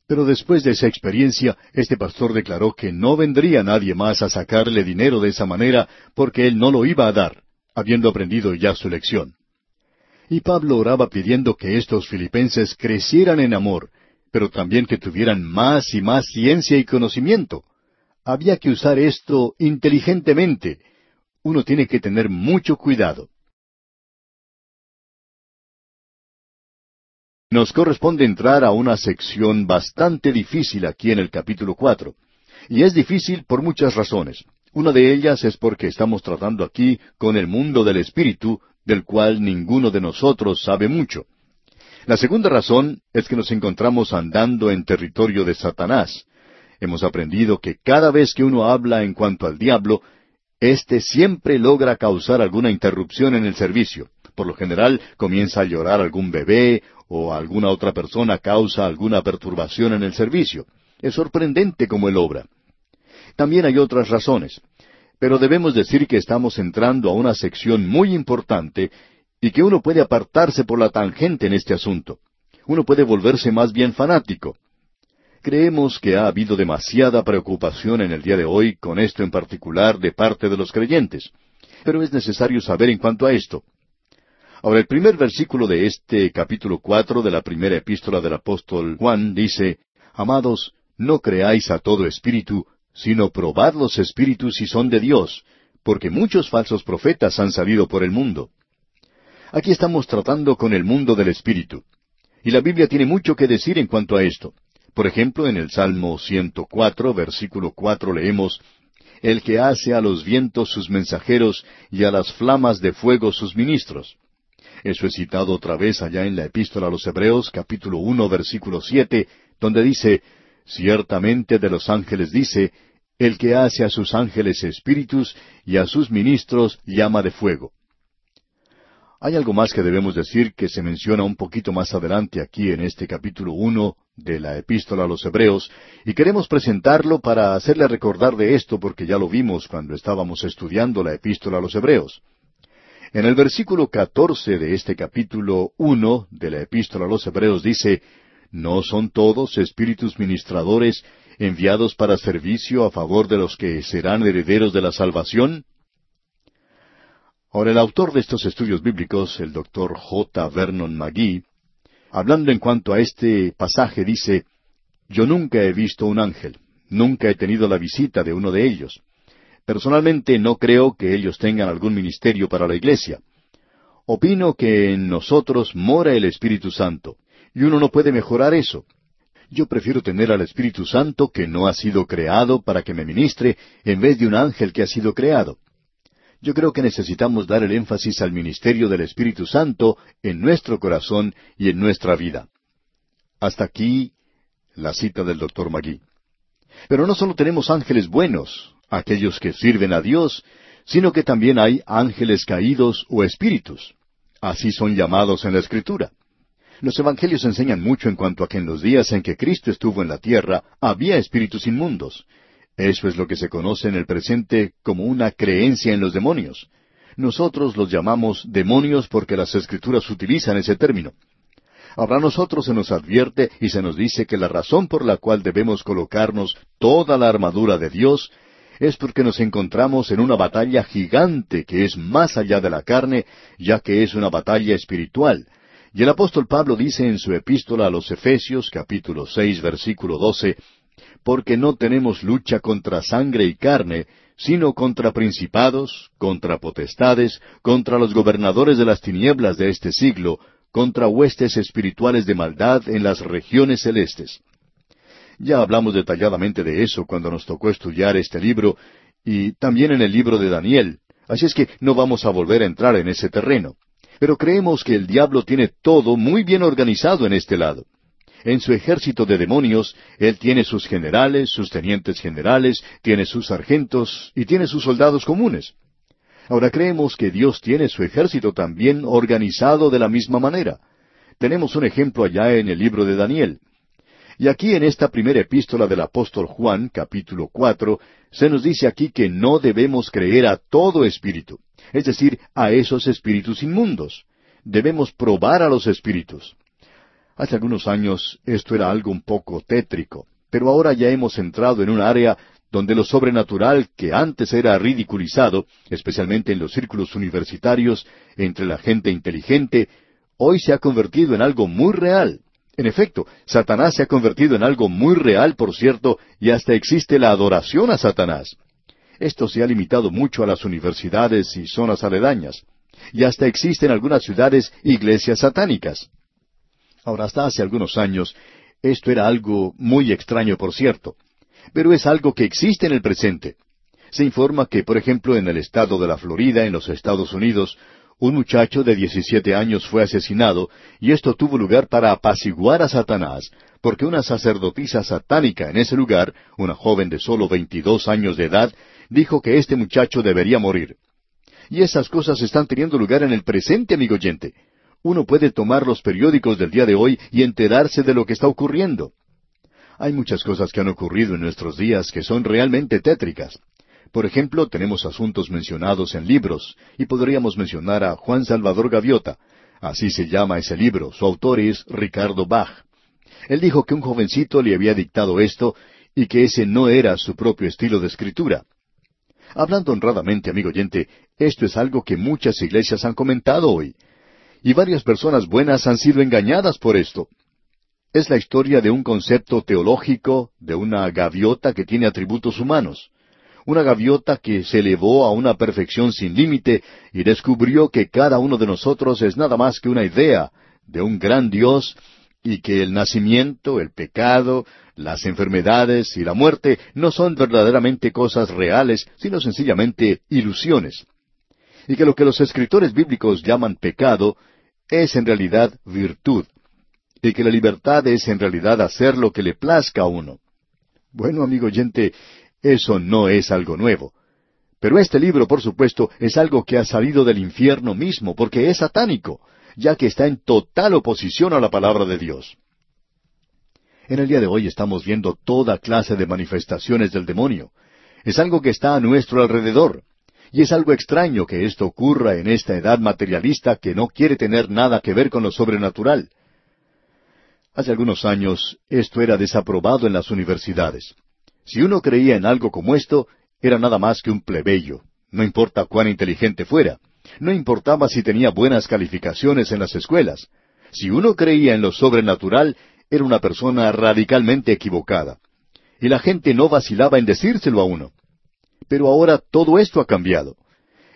Pero después de esa experiencia, este pastor declaró que no vendría nadie más a sacarle dinero de esa manera porque él no lo iba a dar, habiendo aprendido ya su lección. Y Pablo oraba pidiendo que estos filipenses crecieran en amor, pero también que tuvieran más y más ciencia y conocimiento. Había que usar esto inteligentemente. Uno tiene que tener mucho cuidado. Nos corresponde entrar a una sección bastante difícil aquí en el capítulo cuatro. Y es difícil por muchas razones. Una de ellas es porque estamos tratando aquí con el mundo del espíritu, del cual ninguno de nosotros sabe mucho. La segunda razón es que nos encontramos andando en territorio de Satanás. Hemos aprendido que cada vez que uno habla en cuanto al diablo, éste siempre logra causar alguna interrupción en el servicio. Por lo general comienza a llorar algún bebé o alguna otra persona causa alguna perturbación en el servicio. Es sorprendente cómo él obra. También hay otras razones. Pero debemos decir que estamos entrando a una sección muy importante y que uno puede apartarse por la tangente en este asunto. Uno puede volverse más bien fanático. Creemos que ha habido demasiada preocupación en el día de hoy con esto en particular de parte de los creyentes. Pero es necesario saber en cuanto a esto. Ahora, el primer versículo de este capítulo cuatro de la primera epístola del apóstol Juan dice, Amados, no creáis a todo espíritu, sino probad los espíritus si son de Dios, porque muchos falsos profetas han salido por el mundo. Aquí estamos tratando con el mundo del Espíritu. Y la Biblia tiene mucho que decir en cuanto a esto. Por ejemplo, en el Salmo 104, versículo 4 leemos, El que hace a los vientos sus mensajeros y a las flamas de fuego sus ministros. Eso es citado otra vez allá en la epístola a los Hebreos, capítulo 1, versículo 7, donde dice, Ciertamente de los ángeles dice, El que hace a sus ángeles espíritus y a sus ministros llama de fuego. Hay algo más que debemos decir que se menciona un poquito más adelante aquí en este capítulo uno de la epístola a los Hebreos, y queremos presentarlo para hacerle recordar de esto porque ya lo vimos cuando estábamos estudiando la epístola a los Hebreos. En el versículo catorce de este capítulo uno de la epístola a los Hebreos dice, ¿No son todos espíritus ministradores enviados para servicio a favor de los que serán herederos de la salvación? Ahora, el autor de estos estudios bíblicos, el doctor J. Vernon McGee, hablando en cuanto a este pasaje, dice, Yo nunca he visto un ángel, nunca he tenido la visita de uno de ellos. Personalmente no creo que ellos tengan algún ministerio para la iglesia. Opino que en nosotros mora el Espíritu Santo, y uno no puede mejorar eso. Yo prefiero tener al Espíritu Santo que no ha sido creado para que me ministre, en vez de un ángel que ha sido creado. Yo creo que necesitamos dar el énfasis al ministerio del Espíritu Santo en nuestro corazón y en nuestra vida. Hasta aquí la cita del doctor Magui. Pero no solo tenemos ángeles buenos, aquellos que sirven a Dios, sino que también hay ángeles caídos o espíritus. Así son llamados en la Escritura. Los evangelios enseñan mucho en cuanto a que en los días en que Cristo estuvo en la tierra había espíritus inmundos, eso es lo que se conoce en el presente como una creencia en los demonios. Nosotros los llamamos demonios porque las escrituras utilizan ese término. Ahora nosotros se nos advierte y se nos dice que la razón por la cual debemos colocarnos toda la armadura de Dios es porque nos encontramos en una batalla gigante que es más allá de la carne, ya que es una batalla espiritual. Y el apóstol Pablo dice en su epístola a los Efesios capítulo seis versículo doce porque no tenemos lucha contra sangre y carne, sino contra principados, contra potestades, contra los gobernadores de las tinieblas de este siglo, contra huestes espirituales de maldad en las regiones celestes. Ya hablamos detalladamente de eso cuando nos tocó estudiar este libro y también en el libro de Daniel, así es que no vamos a volver a entrar en ese terreno. Pero creemos que el diablo tiene todo muy bien organizado en este lado. En su ejército de demonios, él tiene sus generales, sus tenientes generales, tiene sus sargentos y tiene sus soldados comunes. Ahora creemos que Dios tiene su ejército también organizado de la misma manera. Tenemos un ejemplo allá en el libro de Daniel. Y aquí en esta primera epístola del apóstol Juan, capítulo cuatro, se nos dice aquí que no debemos creer a todo espíritu, es decir, a esos espíritus inmundos. Debemos probar a los espíritus. Hace algunos años esto era algo un poco tétrico, pero ahora ya hemos entrado en un área donde lo sobrenatural que antes era ridiculizado, especialmente en los círculos universitarios, entre la gente inteligente, hoy se ha convertido en algo muy real. En efecto, Satanás se ha convertido en algo muy real, por cierto, y hasta existe la adoración a Satanás. Esto se ha limitado mucho a las universidades y zonas aledañas, y hasta existen en algunas ciudades iglesias satánicas. Ahora, hasta hace algunos años, esto era algo muy extraño, por cierto, pero es algo que existe en el presente. Se informa que, por ejemplo, en el estado de la Florida, en los Estados Unidos, un muchacho de diecisiete años fue asesinado, y esto tuvo lugar para apaciguar a Satanás, porque una sacerdotisa satánica en ese lugar, una joven de solo veintidós años de edad, dijo que este muchacho debería morir. Y esas cosas están teniendo lugar en el presente, amigo oyente. Uno puede tomar los periódicos del día de hoy y enterarse de lo que está ocurriendo. Hay muchas cosas que han ocurrido en nuestros días que son realmente tétricas. Por ejemplo, tenemos asuntos mencionados en libros, y podríamos mencionar a Juan Salvador Gaviota. Así se llama ese libro. Su autor es Ricardo Bach. Él dijo que un jovencito le había dictado esto y que ese no era su propio estilo de escritura. Hablando honradamente, amigo oyente, esto es algo que muchas iglesias han comentado hoy y varias personas buenas han sido engañadas por esto. Es la historia de un concepto teológico, de una gaviota que tiene atributos humanos. Una gaviota que se elevó a una perfección sin límite y descubrió que cada uno de nosotros es nada más que una idea de un gran Dios y que el nacimiento, el pecado, las enfermedades y la muerte no son verdaderamente cosas reales, sino sencillamente ilusiones. Y que lo que los escritores bíblicos llaman pecado es en realidad virtud, y que la libertad es en realidad hacer lo que le plazca a uno. Bueno, amigo oyente, eso no es algo nuevo. Pero este libro, por supuesto, es algo que ha salido del infierno mismo, porque es satánico, ya que está en total oposición a la palabra de Dios. En el día de hoy estamos viendo toda clase de manifestaciones del demonio. Es algo que está a nuestro alrededor. Y es algo extraño que esto ocurra en esta edad materialista que no quiere tener nada que ver con lo sobrenatural. Hace algunos años esto era desaprobado en las universidades. Si uno creía en algo como esto, era nada más que un plebeyo, no importa cuán inteligente fuera, no importaba si tenía buenas calificaciones en las escuelas. Si uno creía en lo sobrenatural, era una persona radicalmente equivocada. Y la gente no vacilaba en decírselo a uno. Pero ahora todo esto ha cambiado.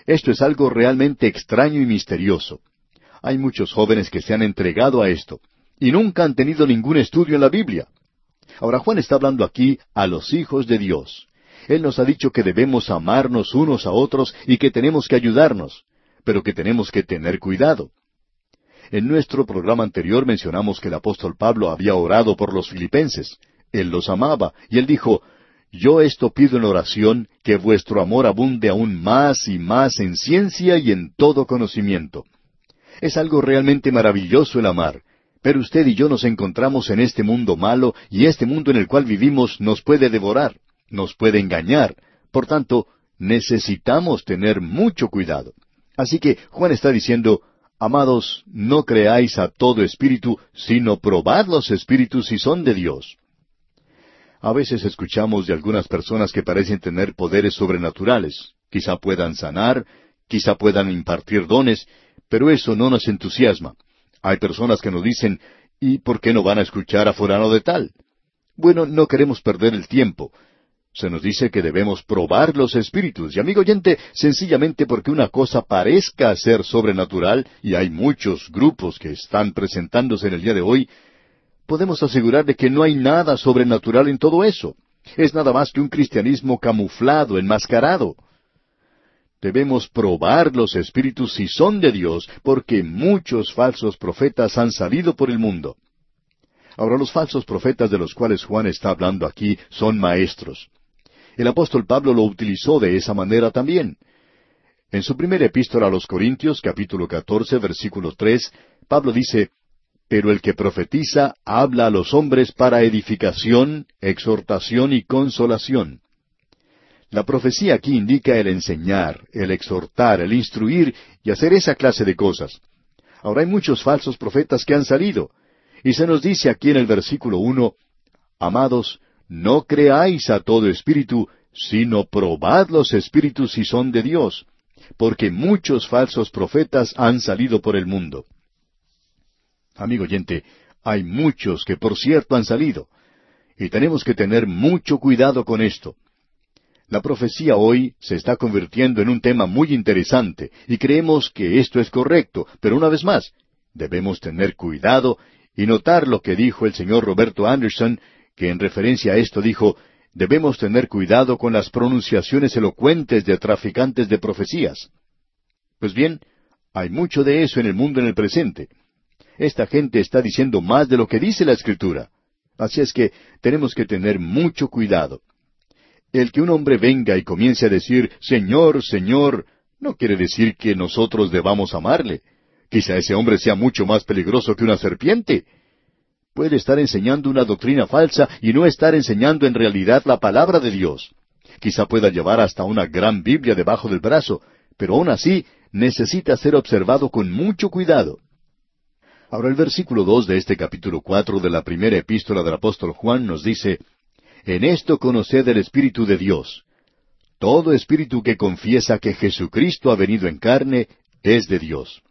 Esto es algo realmente extraño y misterioso. Hay muchos jóvenes que se han entregado a esto y nunca han tenido ningún estudio en la Biblia. Ahora Juan está hablando aquí a los hijos de Dios. Él nos ha dicho que debemos amarnos unos a otros y que tenemos que ayudarnos, pero que tenemos que tener cuidado. En nuestro programa anterior mencionamos que el apóstol Pablo había orado por los filipenses. Él los amaba y él dijo, yo esto pido en oración, que vuestro amor abunde aún más y más en ciencia y en todo conocimiento. Es algo realmente maravilloso el amar, pero usted y yo nos encontramos en este mundo malo y este mundo en el cual vivimos nos puede devorar, nos puede engañar. Por tanto, necesitamos tener mucho cuidado. Así que Juan está diciendo, Amados, no creáis a todo espíritu, sino probad los espíritus si son de Dios. A veces escuchamos de algunas personas que parecen tener poderes sobrenaturales. Quizá puedan sanar, quizá puedan impartir dones, pero eso no nos entusiasma. Hay personas que nos dicen, ¿y por qué no van a escuchar a fulano de tal? Bueno, no queremos perder el tiempo. Se nos dice que debemos probar los espíritus, y amigo oyente, sencillamente porque una cosa parezca ser sobrenatural, y hay muchos grupos que están presentándose en el día de hoy, podemos asegurar de que no hay nada sobrenatural en todo eso. Es nada más que un cristianismo camuflado, enmascarado. Debemos probar los espíritus si son de Dios, porque muchos falsos profetas han salido por el mundo. Ahora los falsos profetas de los cuales Juan está hablando aquí son maestros. El apóstol Pablo lo utilizó de esa manera también. En su primera epístola a los Corintios, capítulo 14, versículo 3, Pablo dice, Pero el que profetiza habla a los hombres para edificación, exhortación y consolación. La profecía aquí indica el enseñar, el exhortar, el instruir y hacer esa clase de cosas. Ahora hay muchos falsos profetas que han salido, y se nos dice aquí en el versículo uno, Amados, no creáis a todo espíritu, sino probad los espíritus si son de Dios, porque muchos falsos profetas han salido por el mundo. Amigo oyente, hay muchos que por cierto han salido, y tenemos que tener mucho cuidado con esto. La profecía hoy se está convirtiendo en un tema muy interesante, y creemos que esto es correcto, pero una vez más, debemos tener cuidado y notar lo que dijo el señor Roberto Anderson que en referencia a esto dijo, debemos tener cuidado con las pronunciaciones elocuentes de traficantes de profecías. Pues bien, hay mucho de eso en el mundo en el presente. Esta gente está diciendo más de lo que dice la Escritura. Así es que tenemos que tener mucho cuidado. El que un hombre venga y comience a decir, Señor, Señor, no quiere decir que nosotros debamos amarle. Quizá ese hombre sea mucho más peligroso que una serpiente puede estar enseñando una doctrina falsa y no estar enseñando en realidad la palabra de Dios. Quizá pueda llevar hasta una gran Biblia debajo del brazo, pero aún así necesita ser observado con mucho cuidado. Ahora el versículo dos de este capítulo cuatro de la primera epístola del apóstol Juan nos dice En esto conoced el Espíritu de Dios. Todo espíritu que confiesa que Jesucristo ha venido en carne es de Dios.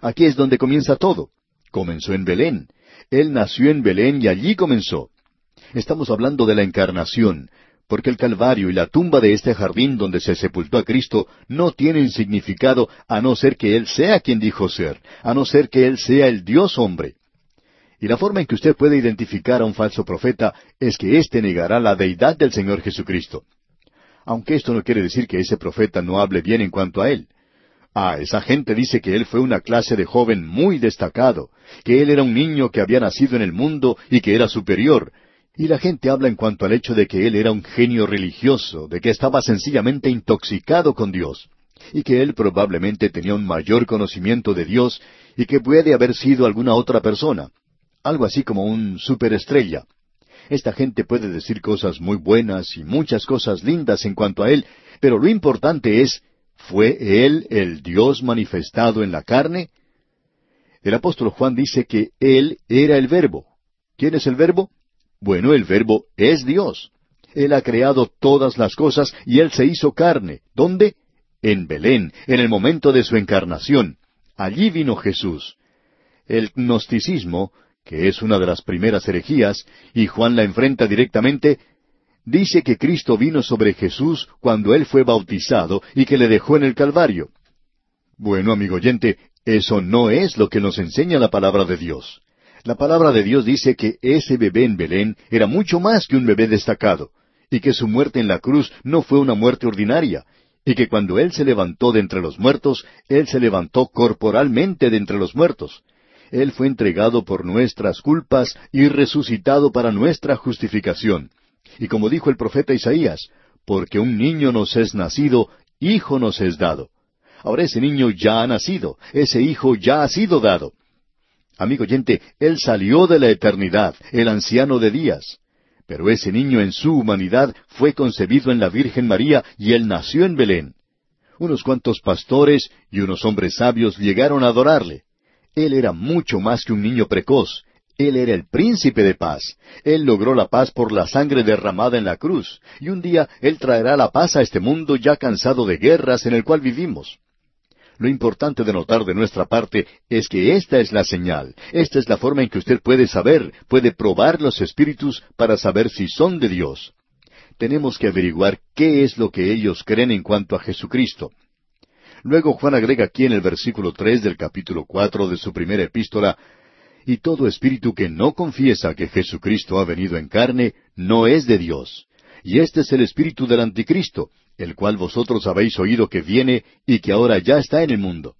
Aquí es donde comienza todo. Comenzó en Belén, él nació en Belén y allí comenzó. Estamos hablando de la encarnación, porque el Calvario y la tumba de este jardín donde se sepultó a Cristo no tienen significado a no ser que Él sea quien dijo ser, a no ser que Él sea el Dios hombre. Y la forma en que usted puede identificar a un falso profeta es que éste negará la deidad del Señor Jesucristo. Aunque esto no quiere decir que ese profeta no hable bien en cuanto a Él. Ah, esa gente dice que él fue una clase de joven muy destacado, que él era un niño que había nacido en el mundo y que era superior. Y la gente habla en cuanto al hecho de que él era un genio religioso, de que estaba sencillamente intoxicado con Dios, y que él probablemente tenía un mayor conocimiento de Dios y que puede haber sido alguna otra persona, algo así como un superestrella. Esta gente puede decir cosas muy buenas y muchas cosas lindas en cuanto a él, pero lo importante es ¿Fue Él el Dios manifestado en la carne? El apóstol Juan dice que Él era el verbo. ¿Quién es el verbo? Bueno, el verbo es Dios. Él ha creado todas las cosas y Él se hizo carne. ¿Dónde? En Belén, en el momento de su encarnación. Allí vino Jesús. El gnosticismo, que es una de las primeras herejías, y Juan la enfrenta directamente, dice que Cristo vino sobre Jesús cuando él fue bautizado y que le dejó en el Calvario. Bueno, amigo oyente, eso no es lo que nos enseña la palabra de Dios. La palabra de Dios dice que ese bebé en Belén era mucho más que un bebé destacado, y que su muerte en la cruz no fue una muerte ordinaria, y que cuando Él se levantó de entre los muertos, Él se levantó corporalmente de entre los muertos. Él fue entregado por nuestras culpas y resucitado para nuestra justificación. Y como dijo el profeta Isaías, porque un niño nos es nacido, hijo nos es dado. Ahora ese niño ya ha nacido, ese hijo ya ha sido dado. Amigo oyente, él salió de la eternidad, el anciano de días. Pero ese niño en su humanidad fue concebido en la Virgen María y él nació en Belén. Unos cuantos pastores y unos hombres sabios llegaron a adorarle. Él era mucho más que un niño precoz. Él era el príncipe de paz. Él logró la paz por la sangre derramada en la cruz. Y un día Él traerá la paz a este mundo ya cansado de guerras en el cual vivimos. Lo importante de notar de nuestra parte es que esta es la señal, esta es la forma en que usted puede saber, puede probar los espíritus para saber si son de Dios. Tenemos que averiguar qué es lo que ellos creen en cuanto a Jesucristo. Luego Juan agrega aquí en el versículo tres del capítulo cuatro de su primera epístola, y todo espíritu que no confiesa que Jesucristo ha venido en carne, no es de Dios. Y este es el espíritu del anticristo, el cual vosotros habéis oído que viene y que ahora ya está en el mundo.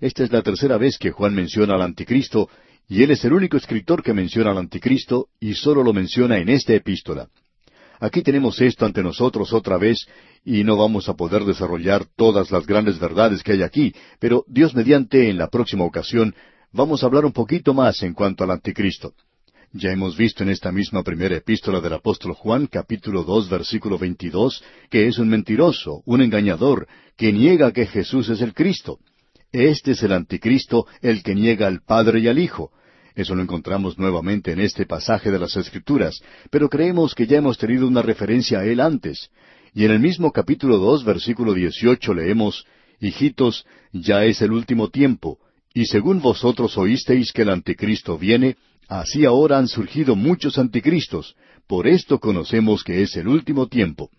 Esta es la tercera vez que Juan menciona al anticristo, y él es el único escritor que menciona al anticristo, y solo lo menciona en esta epístola. Aquí tenemos esto ante nosotros otra vez, y no vamos a poder desarrollar todas las grandes verdades que hay aquí, pero Dios mediante en la próxima ocasión vamos a hablar un poquito más en cuanto al anticristo. Ya hemos visto en esta misma primera epístola del apóstol Juan, capítulo dos, versículo veintidós, que es un mentiroso, un engañador, que niega que Jesús es el Cristo. Este es el anticristo, el que niega al Padre y al Hijo. Eso lo encontramos nuevamente en este pasaje de las Escrituras, pero creemos que ya hemos tenido una referencia a él antes. Y en el mismo capítulo dos, versículo dieciocho leemos, Hijitos, ya es el último tiempo, y según vosotros oísteis que el anticristo viene, Así ahora han surgido muchos anticristos, por esto conocemos que es el último tiempo.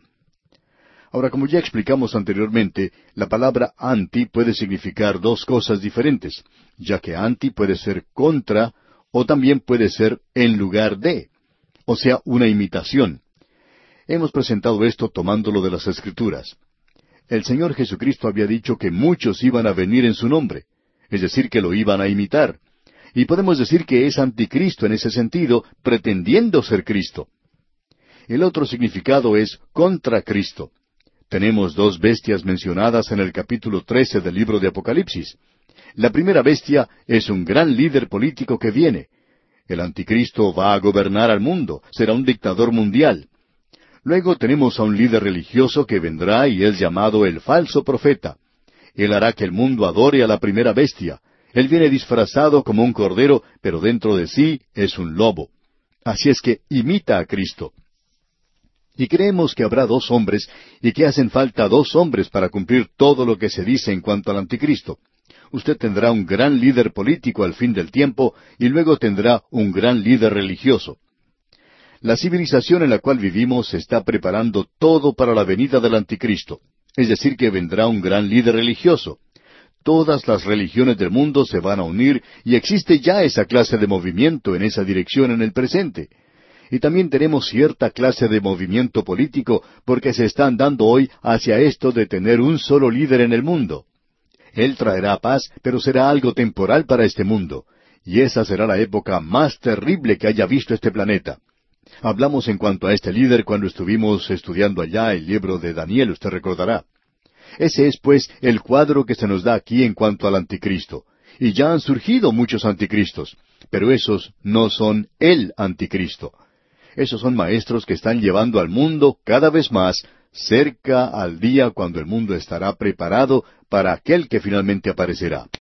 Ahora, como ya explicamos anteriormente, la palabra anti puede significar dos cosas diferentes, ya que anti puede ser contra o también puede ser en lugar de, o sea, una imitación. Hemos presentado esto tomándolo de las Escrituras. El Señor Jesucristo había dicho que muchos iban a venir en su nombre, es decir, que lo iban a imitar. Y podemos decir que es anticristo en ese sentido, pretendiendo ser Cristo. El otro significado es contra Cristo. Tenemos dos bestias mencionadas en el capítulo 13 del libro de Apocalipsis. La primera bestia es un gran líder político que viene. El anticristo va a gobernar al mundo, será un dictador mundial. Luego tenemos a un líder religioso que vendrá y es llamado el falso profeta. Él hará que el mundo adore a la primera bestia, él viene disfrazado como un cordero, pero dentro de sí es un lobo. Así es que imita a Cristo. Y creemos que habrá dos hombres y que hacen falta dos hombres para cumplir todo lo que se dice en cuanto al anticristo. Usted tendrá un gran líder político al fin del tiempo y luego tendrá un gran líder religioso. La civilización en la cual vivimos está preparando todo para la venida del anticristo, es decir, que vendrá un gran líder religioso. Todas las religiones del mundo se van a unir y existe ya esa clase de movimiento en esa dirección en el presente. Y también tenemos cierta clase de movimiento político porque se están dando hoy hacia esto de tener un solo líder en el mundo. Él traerá paz, pero será algo temporal para este mundo. Y esa será la época más terrible que haya visto este planeta. Hablamos en cuanto a este líder cuando estuvimos estudiando allá el libro de Daniel, usted recordará. Ese es, pues, el cuadro que se nos da aquí en cuanto al anticristo. Y ya han surgido muchos anticristos, pero esos no son el anticristo. Esos son maestros que están llevando al mundo cada vez más cerca al día cuando el mundo estará preparado para aquel que finalmente aparecerá.